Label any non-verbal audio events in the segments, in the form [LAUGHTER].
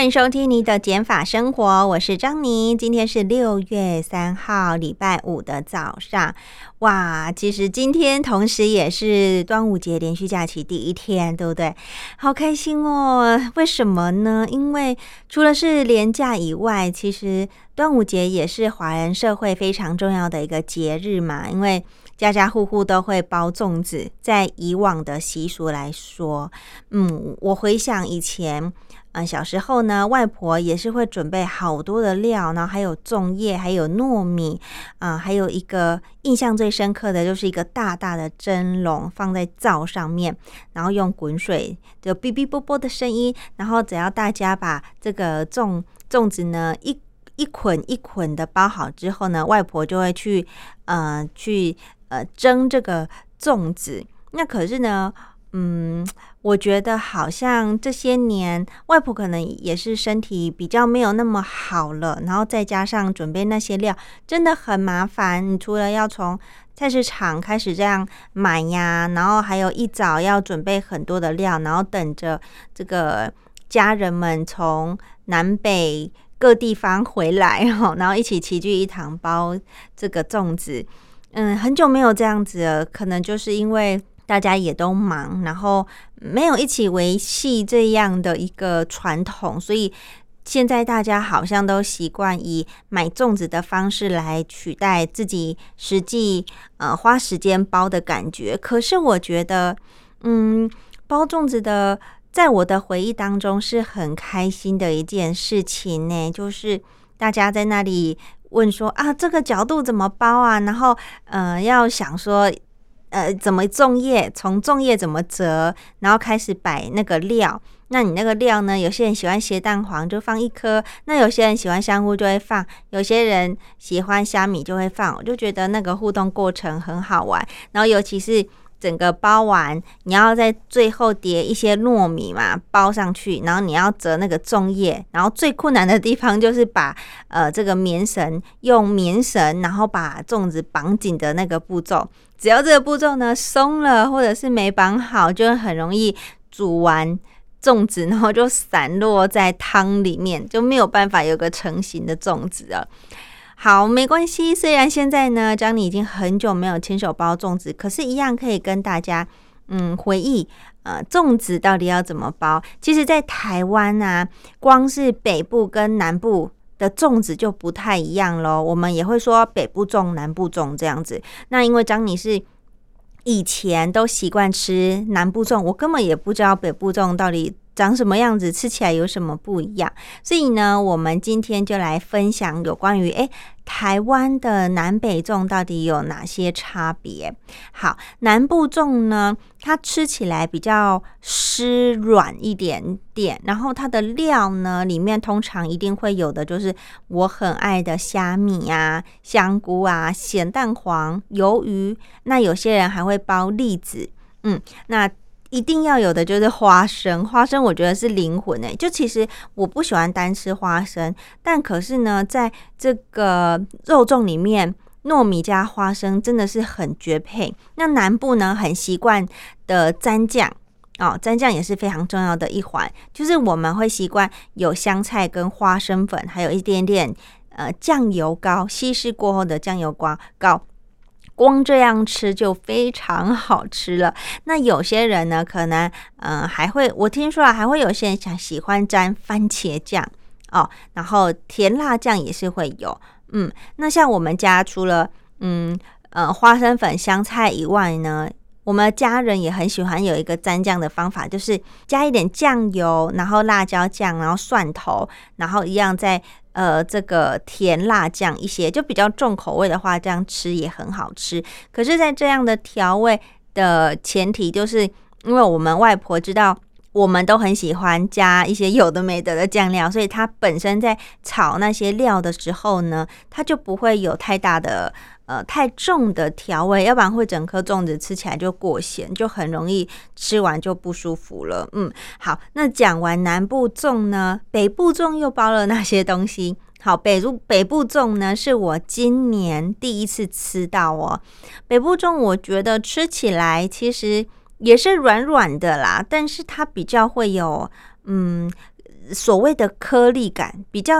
欢迎收听你的减法生活，我是张妮。今天是六月三号，礼拜五的早上。哇，其实今天同时也是端午节连续假期第一天，对不对？好开心哦！为什么呢？因为除了是连假以外，其实端午节也是华人社会非常重要的一个节日嘛。因为家家户户都会包粽子，在以往的习俗来说，嗯，我回想以前。嗯，小时候呢，外婆也是会准备好多的料，然后还有粽叶，还有糯米，啊，还有一个印象最深刻的就是一个大大的蒸笼放在灶上面，然后用滚水就哔哔啵啵的声音，然后只要大家把这个粽粽子呢一一捆一捆的包好之后呢，外婆就会去呃去呃蒸这个粽子。那可是呢。嗯，我觉得好像这些年外婆可能也是身体比较没有那么好了，然后再加上准备那些料真的很麻烦。你除了要从菜市场开始这样买呀，然后还有一早要准备很多的料，然后等着这个家人们从南北各地方回来，然后一起齐聚一堂包这个粽子。嗯，很久没有这样子了，可能就是因为。大家也都忙，然后没有一起维系这样的一个传统，所以现在大家好像都习惯以买粽子的方式来取代自己实际呃花时间包的感觉。可是我觉得，嗯，包粽子的，在我的回忆当中是很开心的一件事情呢，就是大家在那里问说啊，这个角度怎么包啊？然后呃，要想说。呃，怎么粽叶？从粽叶怎么折？然后开始摆那个料。那你那个料呢？有些人喜欢咸蛋黄，就放一颗；那有些人喜欢香菇，就会放；有些人喜欢虾米，就会放。我就觉得那个互动过程很好玩。然后尤其是。整个包完，你要在最后叠一些糯米嘛，包上去，然后你要折那个粽叶，然后最困难的地方就是把呃这个棉绳用棉绳，然后把粽子绑紧的那个步骤，只要这个步骤呢松了或者是没绑好，就很容易煮完粽子，然后就散落在汤里面，就没有办法有个成型的粽子了。好，没关系。虽然现在呢，张你已经很久没有亲手包粽子，可是，一样可以跟大家嗯回忆，呃，粽子到底要怎么包。其实，在台湾啊，光是北部跟南部的粽子就不太一样喽。我们也会说北部粽、南部粽这样子。那因为张你是以前都习惯吃南部粽，我根本也不知道北部粽到底。长什么样子，吃起来有什么不一样？所以呢，我们今天就来分享有关于诶台湾的南北粽到底有哪些差别。好，南部粽呢，它吃起来比较湿软一点点，然后它的料呢，里面通常一定会有的就是我很爱的虾米啊、香菇啊、咸蛋黄、鱿鱼。那有些人还会包栗子，嗯，那。一定要有的就是花生，花生我觉得是灵魂诶。就其实我不喜欢单吃花生，但可是呢，在这个肉粽里面，糯米加花生真的是很绝配。那南部呢，很习惯的蘸酱哦，蘸酱也是非常重要的一环，就是我们会习惯有香菜跟花生粉，还有一点点呃酱油膏，稀释过后的酱油膏膏。光这样吃就非常好吃了。[LAUGHS] 那有些人呢，可能嗯还会，我听说啊，还会有些人想喜欢沾番茄酱哦，然后甜辣酱也是会有。嗯，那像我们家除了嗯呃花生粉、香菜以外呢，我们家人也很喜欢有一个蘸酱的方法，就是加一点酱油，然后辣椒酱，然后蒜头，然后一样在。呃，这个甜辣酱一些就比较重口味的话，这样吃也很好吃。可是，在这样的调味的前提，就是因为我们外婆知道。我们都很喜欢加一些有的没得的酱料，所以它本身在炒那些料的时候呢，它就不会有太大的呃太重的调味，要不然会整颗粽子吃起来就过咸，就很容易吃完就不舒服了。嗯，好，那讲完南部粽呢，北部粽又包了哪些东西？好，北部北部粽呢是我今年第一次吃到哦，北部粽我觉得吃起来其实。也是软软的啦，但是它比较会有嗯所谓的颗粒感，比较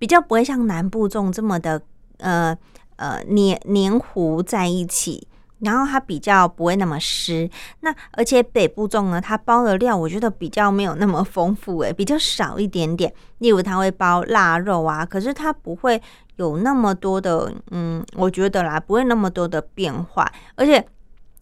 比较不会像南部粽这么的呃呃黏黏糊在一起，然后它比较不会那么湿。那而且北部粽呢，它包的料我觉得比较没有那么丰富，诶，比较少一点点。例如它会包腊肉啊，可是它不会有那么多的嗯，我觉得啦，不会那么多的变化，而且。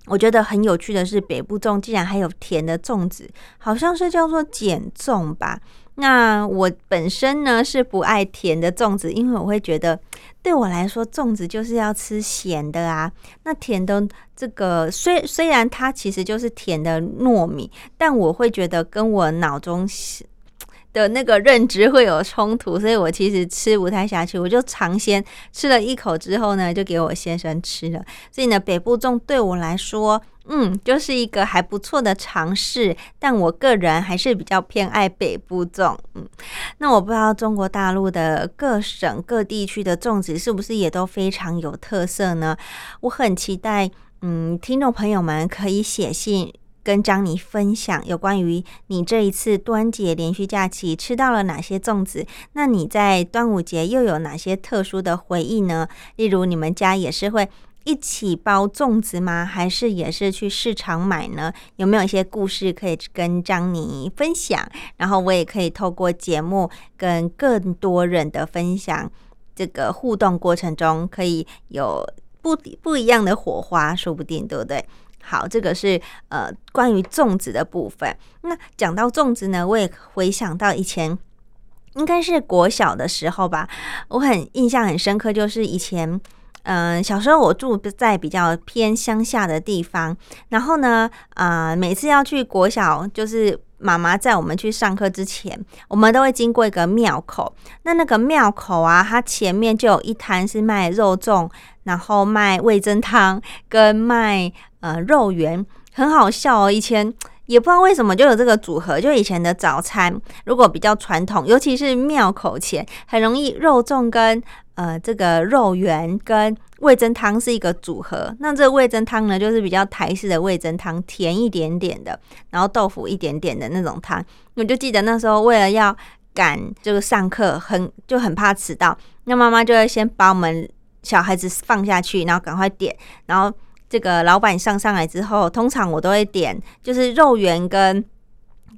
我觉得很有趣的是，北部粽竟然还有甜的粽子，好像是叫做碱粽吧。那我本身呢是不爱甜的粽子，因为我会觉得对我来说粽子就是要吃咸的啊。那甜的这个虽虽然它其实就是甜的糯米，但我会觉得跟我脑中。的那个认知会有冲突，所以我其实吃不太下去，我就尝鲜吃了一口之后呢，就给我先生吃了。所以呢，北部粽对我来说，嗯，就是一个还不错的尝试。但我个人还是比较偏爱北部粽。嗯，那我不知道中国大陆的各省各地区的粽子是不是也都非常有特色呢？我很期待，嗯，听众朋友们可以写信。跟张妮分享有关于你这一次端午节连续假期吃到了哪些粽子？那你在端午节又有哪些特殊的回忆呢？例如你们家也是会一起包粽子吗？还是也是去市场买呢？有没有一些故事可以跟张妮分享？然后我也可以透过节目跟更多人的分享，这个互动过程中可以有不不一样的火花，说不定对不对？好，这个是呃关于粽子的部分。那讲到粽子呢，我也回想到以前应该是国小的时候吧，我很印象很深刻，就是以前嗯小时候我住在比较偏乡下的地方，然后呢啊每次要去国小，就是妈妈在我们去上课之前，我们都会经过一个庙口。那那个庙口啊，它前面就有一摊是卖肉粽。然后卖味增汤跟卖呃肉圆，很好笑哦。以前也不知道为什么就有这个组合，就以前的早餐如果比较传统，尤其是庙口前，很容易肉粽跟呃这个肉圆跟味增汤是一个组合。那这个味增汤呢，就是比较台式的味增汤，甜一点点的，然后豆腐一点点的那种汤。我就记得那时候为了要赶这个上课，很就很怕迟到，那妈妈就会先把我们。小孩子放下去，然后赶快点，然后这个老板上上来之后，通常我都会点，就是肉圆跟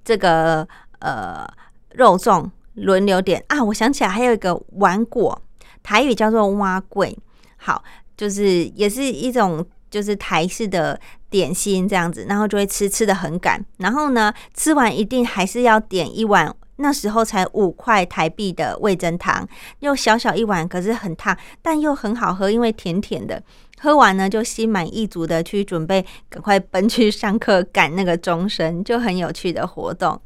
这个呃肉粽轮流点啊。我想起来还有一个丸果，台语叫做蛙桂，好，就是也是一种就是台式的点心这样子，然后就会吃吃的很赶，然后呢吃完一定还是要点一碗。那时候才五块台币的味增汤，又小小一碗，可是很烫，但又很好喝，因为甜甜的。喝完呢，就心满意足的去准备，赶快奔去上课赶那个钟声，就很有趣的活动。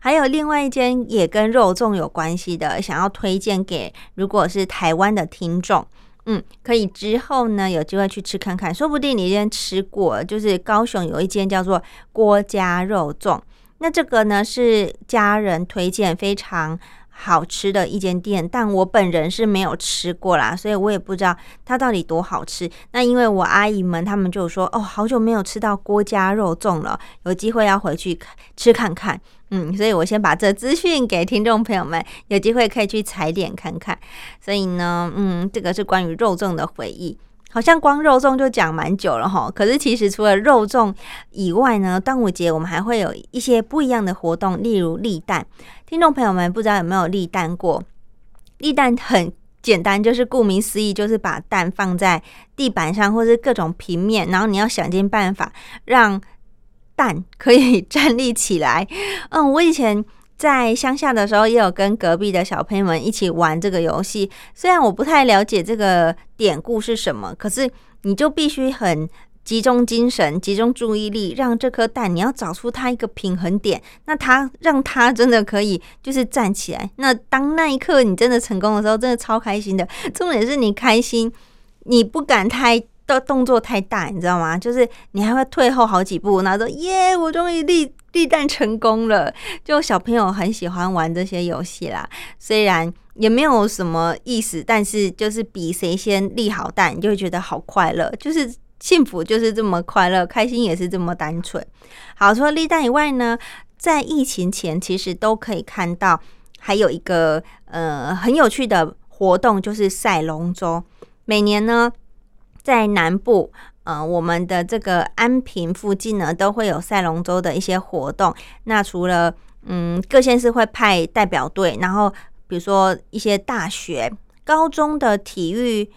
还有另外一间也跟肉粽有关系的，想要推荐给如果是台湾的听众，嗯，可以之后呢有机会去吃看看，说不定你已经吃过，就是高雄有一间叫做郭家肉粽。那这个呢是家人推荐非常好吃的一间店，但我本人是没有吃过啦，所以我也不知道它到底多好吃。那因为我阿姨们他们就说，哦，好久没有吃到郭家肉粽了，有机会要回去吃看看。嗯，所以我先把这资讯给听众朋友们，有机会可以去踩点看看。所以呢，嗯，这个是关于肉粽的回忆。好像光肉粽就讲蛮久了哈，可是其实除了肉粽以外呢，端午节我们还会有一些不一样的活动，例如立蛋。听众朋友们不知道有没有立蛋过？立蛋很简单，就是顾名思义，就是把蛋放在地板上或是各种平面，然后你要想尽办法让蛋可以 [LAUGHS] 站立起来。嗯，我以前。在乡下的时候，也有跟隔壁的小朋友们一起玩这个游戏。虽然我不太了解这个典故是什么，可是你就必须很集中精神、集中注意力，让这颗蛋你要找出它一个平衡点，那它让它真的可以就是站起来。那当那一刻你真的成功的时候，真的超开心的。重点是你开心，你不敢太的动作太大，你知道吗？就是你还会退后好几步，然后说耶，我终于立立蛋成功了。就小朋友很喜欢玩这些游戏啦，虽然也没有什么意思，但是就是比谁先立好蛋，你就会觉得好快乐，就是。幸福就是这么快乐，开心也是这么单纯。好，除了立蛋以外呢，在疫情前其实都可以看到，还有一个呃很有趣的活动，就是赛龙舟。每年呢，在南部，呃，我们的这个安平附近呢，都会有赛龙舟的一些活动。那除了嗯各县市会派代表队，然后比如说一些大学、高中的体育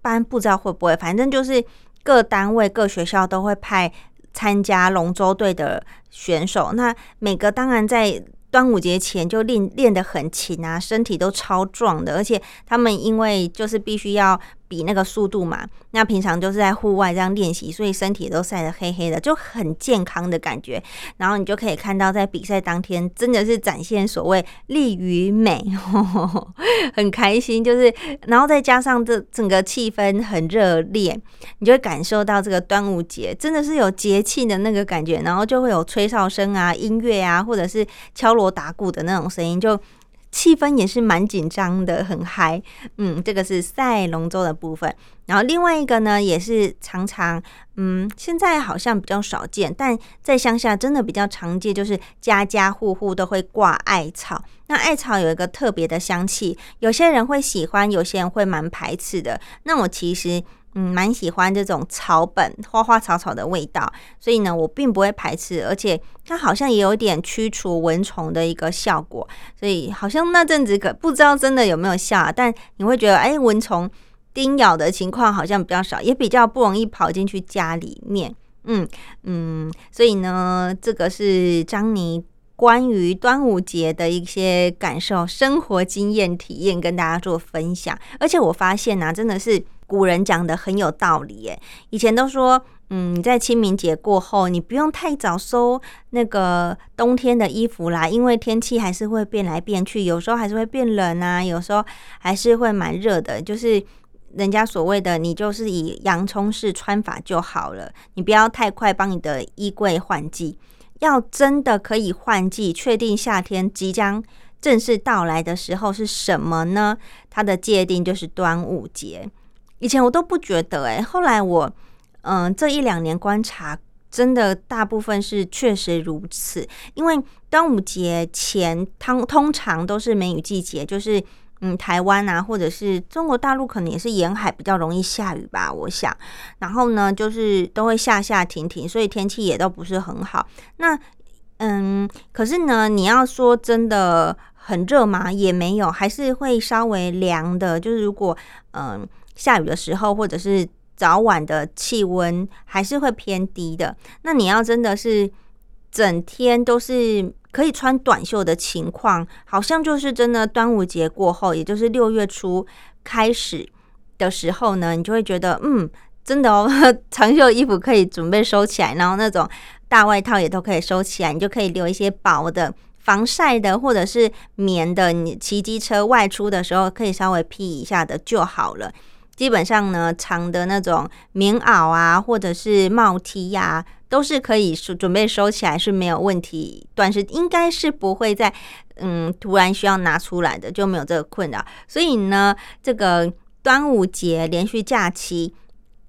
班，不知道会不会，反正就是。各单位、各学校都会派参加龙舟队的选手。那每个当然在端午节前就练练得很勤啊，身体都超壮的。而且他们因为就是必须要。比那个速度嘛，那平常就是在户外这样练习，所以身体都晒得黑黑的，就很健康的感觉。然后你就可以看到，在比赛当天真的是展现所谓力与美，[LAUGHS] 很开心。就是，然后再加上这整个气氛很热烈，你就会感受到这个端午节真的是有节庆的那个感觉。然后就会有吹哨声啊、音乐啊，或者是敲锣打鼓的那种声音，就。气氛也是蛮紧张的，很嗨。嗯，这个是赛龙舟的部分。然后另外一个呢，也是常常，嗯，现在好像比较少见，但在乡下真的比较常见，就是家家户户都会挂艾草。那艾草有一个特别的香气，有些人会喜欢，有些人会蛮排斥的。那我其实。嗯，蛮喜欢这种草本花花草草的味道，所以呢，我并不会排斥，而且它好像也有点驱除蚊虫的一个效果，所以好像那阵子可不知道真的有没有效，但你会觉得，哎，蚊虫叮咬的情况好像比较少，也比较不容易跑进去家里面。嗯嗯，所以呢，这个是张妮关于端午节的一些感受、生活经验、体验，跟大家做分享。而且我发现呢，真的是。古人讲的很有道理耶，以前都说，嗯，你在清明节过后，你不用太早收那个冬天的衣服啦，因为天气还是会变来变去，有时候还是会变冷啊，有时候还是会蛮热的。就是人家所谓的，你就是以洋葱式穿法就好了，你不要太快帮你的衣柜换季。要真的可以换季，确定夏天即将正式到来的时候是什么呢？它的界定就是端午节。以前我都不觉得，哎，后来我，嗯，这一两年观察，真的大部分是确实如此。因为端午节前，通通常都是梅雨季节，就是嗯，台湾啊，或者是中国大陆，可能也是沿海比较容易下雨吧，我想。然后呢，就是都会下下停停，所以天气也都不是很好。那嗯，可是呢，你要说真的很热吗？也没有，还是会稍微凉的。就是如果嗯。下雨的时候，或者是早晚的气温还是会偏低的。那你要真的是整天都是可以穿短袖的情况，好像就是真的端午节过后，也就是六月初开始的时候呢，你就会觉得，嗯，真的哦，[LAUGHS] 长袖衣服可以准备收起来，然后那种大外套也都可以收起来，你就可以留一些薄的防晒的或者是棉的，你骑机车外出的时候可以稍微披一下的就好了。基本上呢，长的那种棉袄啊，或者是帽 T 呀，都是可以收准备收起来是没有问题。短时应该是不会在嗯突然需要拿出来的，就没有这个困扰。所以呢，这个端午节连续假期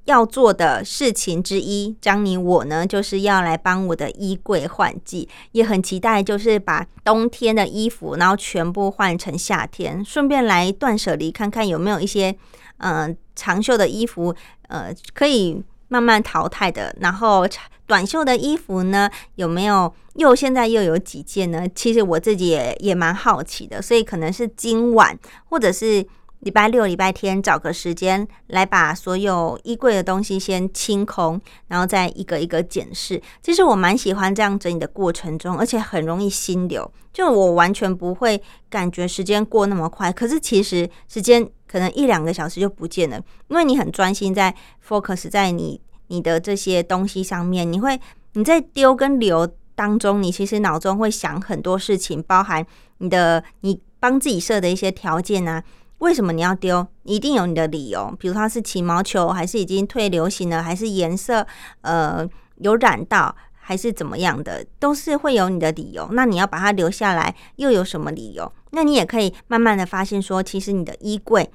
要做的事情之一，张妮我呢就是要来帮我的衣柜换季，也很期待，就是把冬天的衣服然后全部换成夏天，顺便来断舍离，看看有没有一些。嗯，长袖的衣服，呃，可以慢慢淘汰的。然后短袖的衣服呢，有没有又现在又有几件呢？其实我自己也也蛮好奇的，所以可能是今晚或者是礼拜六、礼拜天找个时间来把所有衣柜的东西先清空，然后再一个一个检视。其实我蛮喜欢这样整理的过程中，而且很容易心流，就我完全不会感觉时间过那么快。可是其实时间。可能一两个小时就不见了，因为你很专心在 focus 在你你的这些东西上面，你会你在丢跟留当中，你其实脑中会想很多事情，包含你的你帮自己设的一些条件啊。为什么你要丢？一定有你的理由，比如它是起毛球，还是已经退流行了，还是颜色呃有染到，还是怎么样的，都是会有你的理由。那你要把它留下来，又有什么理由？那你也可以慢慢的发现，说其实你的衣柜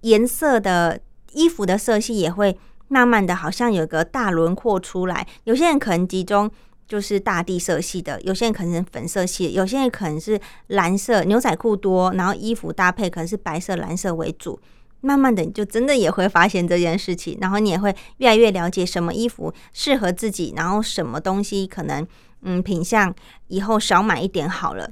颜色的衣服的色系也会慢慢的好像有个大轮廓出来。有些人可能集中。就是大地色系的，有些人可能是粉色系，有些人可能是蓝色牛仔裤多，然后衣服搭配可能是白色、蓝色为主。慢慢的，你就真的也会发现这件事情，然后你也会越来越了解什么衣服适合自己，然后什么东西可能嗯品相以后少买一点好了。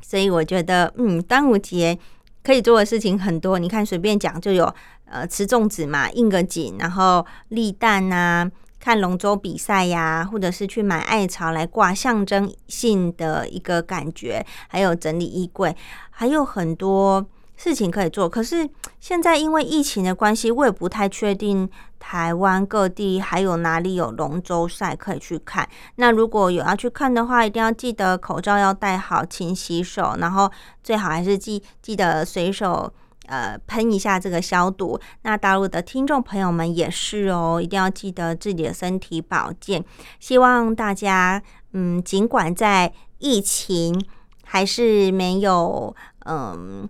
所以我觉得，嗯，端午节可以做的事情很多。你看，随便讲就有呃吃粽子嘛，应个景，然后立蛋啊。看龙舟比赛呀，或者是去买艾草来挂，象征性的一个感觉，还有整理衣柜，还有很多事情可以做。可是现在因为疫情的关系，我也不太确定台湾各地还有哪里有龙舟赛可以去看。那如果有要去看的话，一定要记得口罩要戴好，勤洗手，然后最好还是记记得随手。呃，喷一下这个消毒。那大陆的听众朋友们也是哦，一定要记得自己的身体保健。希望大家，嗯，尽管在疫情还是没有嗯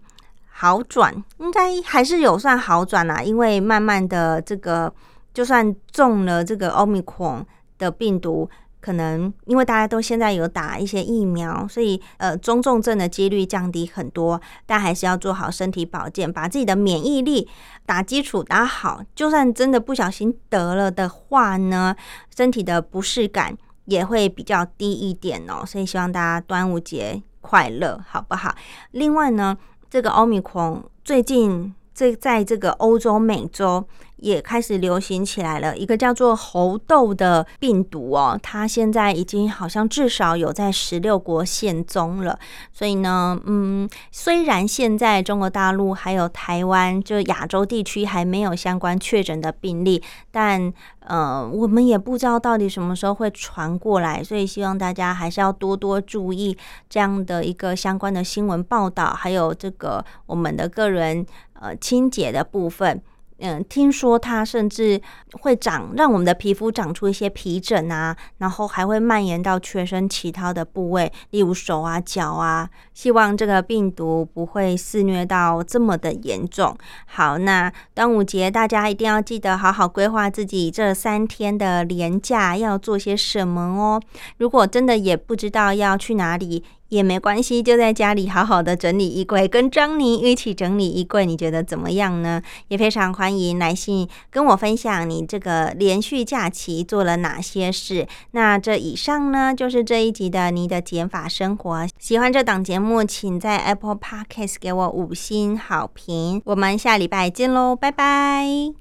好转，应该还是有算好转啦。因为慢慢的这个，就算中了这个奥密克戎的病毒。可能因为大家都现在有打一些疫苗，所以呃中重症的几率降低很多。但还是要做好身体保健，把自己的免疫力打基础打好。就算真的不小心得了的话呢，身体的不适感也会比较低一点哦。所以希望大家端午节快乐，好不好？另外呢，这个奥密克戎最近这在这个欧洲、美洲。也开始流行起来了，一个叫做猴痘的病毒哦，它现在已经好像至少有在十六国现踪了。所以呢，嗯，虽然现在中国大陆还有台湾，就亚洲地区还没有相关确诊的病例，但呃，我们也不知道到底什么时候会传过来，所以希望大家还是要多多注意这样的一个相关的新闻报道，还有这个我们的个人呃清洁的部分。嗯，听说它甚至会长，让我们的皮肤长出一些皮疹啊，然后还会蔓延到全身其他的部位，例如手啊、脚啊。希望这个病毒不会肆虐到这么的严重。好，那端午节大家一定要记得好好规划自己这三天的连假要做些什么哦。如果真的也不知道要去哪里。也没关系，就在家里好好的整理衣柜，跟张妮一起整理衣柜，你觉得怎么样呢？也非常欢迎来信跟我分享你这个连续假期做了哪些事。那这以上呢，就是这一集的你的减法生活。喜欢这档节目，请在 Apple Podcast 给我五星好评。我们下礼拜见喽，拜拜。